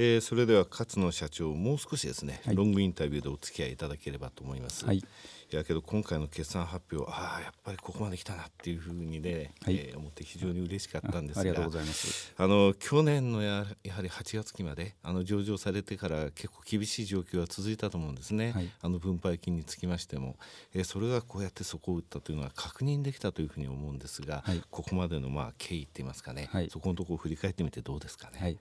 えー、それでは勝野社長もう少しですね、はい、ロングインタビューでお付き合いいただければと思います。はい、いやけど今回の決算発表ああやっぱりここまで来たなっていうふうにね、はい、えー、思って非常に嬉しかったんですがありがとうございます。あの去年のややはり8月期まであの上場されてから結構厳しい状況が続いたと思うんですね、はい、あの分配金につきましても、えー、それがこうやって底を打ったというのは確認できたというふうに思うんですが、はい、ここまでのまあ経緯って言いますかね、はい、そこのところを振り返ってみてどうですかね？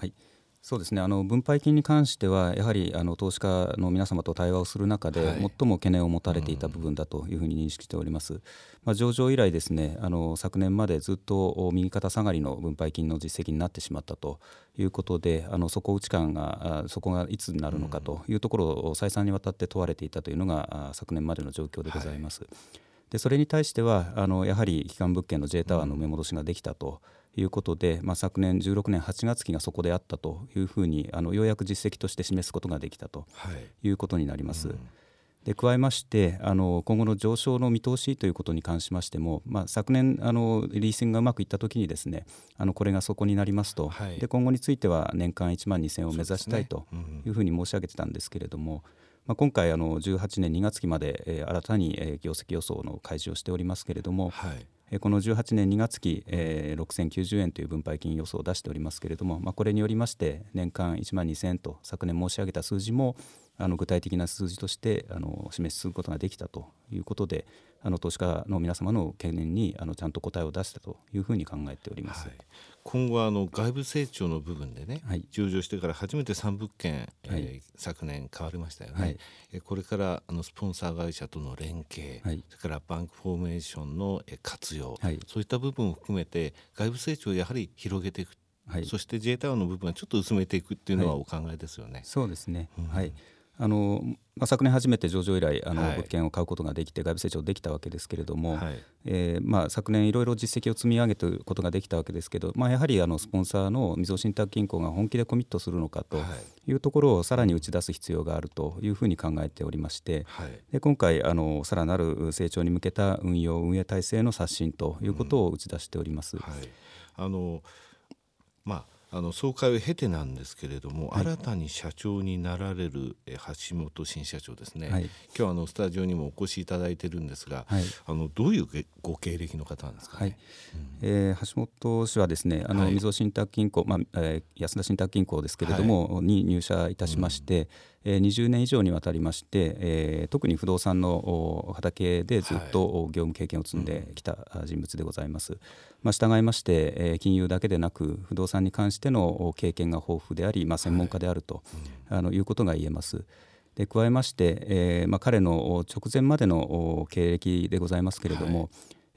はい、はいそうですね。あの分配金に関してはやはりあの投資家の皆様と対話をする中で、最も懸念を持たれていた部分だというふうに認識しております、まあ、上場以来ですねあの昨年までずっと右肩下がりの分配金の実績になってしまったということであの底打ち感がそこがいつになるのかというところを再三にわたって問われていたというのが昨年までの状況でございます。はいでそれに対してはあのやはり基幹物件の J タワーの埋め戻しができたということで、まあ、昨年16年8月期がそこであったというふうにあのようやく実績として示すことができたとい。うことになります。はいうん。で加えましてあの今後の上昇の見通しということに関しましても、まあ、昨年あのリーシングがうまくいったときにですねあのこれがそこになりますと、はい、で今後については年間1万2000を目指したいというふうに申し上げてたんですけれども、まあ、今回あの18年2月期まで、えー、新たに、えー、業績予想の開示をしておりますけれども、はい。えー、この18年2月期、えー、6090円という分配金予想を出しておりますけれども、まあ、これによりまして年間1万2000円と昨年申し上げた数字もあの具体的な数字としてあの示すことができたということであの投資家の皆様の懸念にあのちゃんと答えを出したというふうに考えております。はい。今後はあの外部成長の部分でね、はい、上場してから初めて3物件、はい、えー、昨年買われましたよね、はい、えこれからあのスポンサー会社との連携、はい、それからバンクフォーメーションの活用、はい、そういった部分を含めて外部成長をやはり広げていく、はい、そして自衛隊の部分はちょっと薄めていくっていうのはお考えですよね。そうですね、うん、はいあのまあ、昨年初めて上場以来あの、物件を買うことができて外部成長できたわけですけれども、はい、えー、まあ、昨年いろいろ実績を積み上げることができたわけですけど、まあ、やはりあのスポンサーのみずほ信託銀行が本気でコミットするのかとい。うところをさらに打ち出す必要があるというふうに考えておりまして、はい、で今回あのさらなる成長に向けた運用運営体制の刷新ということを打ち出しております。うんはい、あのまああの総会を経てなんですけれども、はい、新たに社長になられる橋本新社長ですね、はい、今日あのスタジオにもお越しいただいてるんですが、はい、あのどういうご経歴の方なんですか、ね、はい。うん、えー、橋本氏はですねあの、みずほ信託銀行、まあえー、安田信託銀行ですけれども、に入社いたしまして、うん。えー、20年以上にわたりまして、えー、特に不動産の畑でずっと業務経験を積んできた人物でございます。はいまあ、従いまして、えー、金融だけでなく不動産に関しての経験が豊富であり、まあ、専門家であると、はい、あのいうことが言えます。で加えまして、えーまあ、彼の直前までの経歴でございますけれども、はい。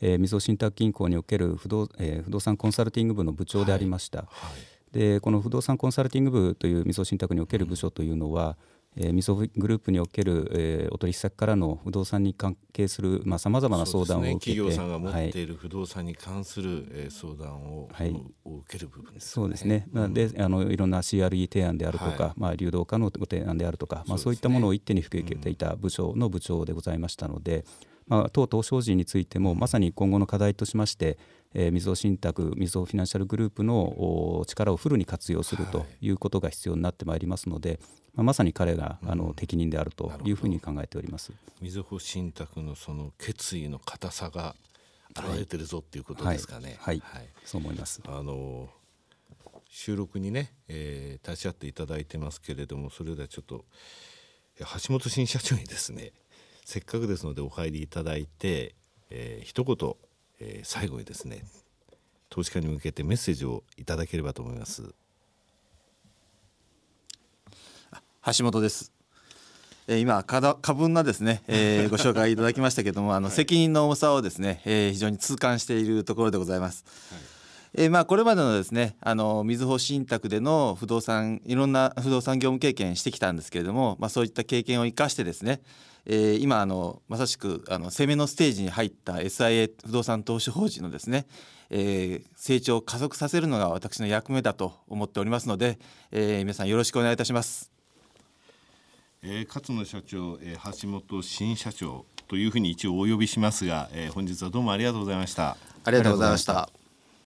えー、みずほ信託銀行における不動,、えー、不動産コンサルティング部の部長でありました。はい。はい、でこの不動産コンサルティング部というみずほ信託における部署というのは、えー、みそグループにおける、えー、お取引先からの不動産に関係するさまざ、まな相談を受けて、ね、企業さんが持っている不動産に関する、はい、えー、相談を,、はい、を受ける部分です、ね、そうですね、うん、であのいろんな CRE 提案であるとか、はい、まあ、流動化のご提案であるとか、まあ、そういったものを一手に引き受けていた部署の部長でございましたので、まあ、当東証人についてもまさに今後の課題としましてえー、みずほ信託みずほフィナンシャルグループの力をフルに活用するということが必要になってまいりますので、まあ、まさに彼があの適任であるというふうに考えております。みずほ信託のその決意の固さが現れてるぞっていうことですかね。はい、はいはい、そう思います。あの収録にね、えー、立ち会っていただいてますけれどもそれではちょっと橋本新社長にですねせっかくですのでお入りいただいて、えー、一言えー、最後にですね投資家に向けてメッセージをいただければと思います。橋本です。え今過分なですね、えー、ご紹介いただきましたけどもあの、責任の重さをですね、えー、非常に痛感しているところでございます。はいえー、まあこれまでのですねあのみずほ信託での不動産いろんな不動産業務経験してきたんですけれども、まあ、そういった経験を生かしてですねえー、今あのまさしくあの攻めのステージに入った SIA 不動産投資法人のですね、えー、成長を加速させるのが私の役目だと思っておりますので、えー、皆さんよろしくお願いいたします。えー、勝野社長、えー、橋本新社長というふうに一応お呼びしますが、えー、本日はどうもありがとうございました。ありがとうございました。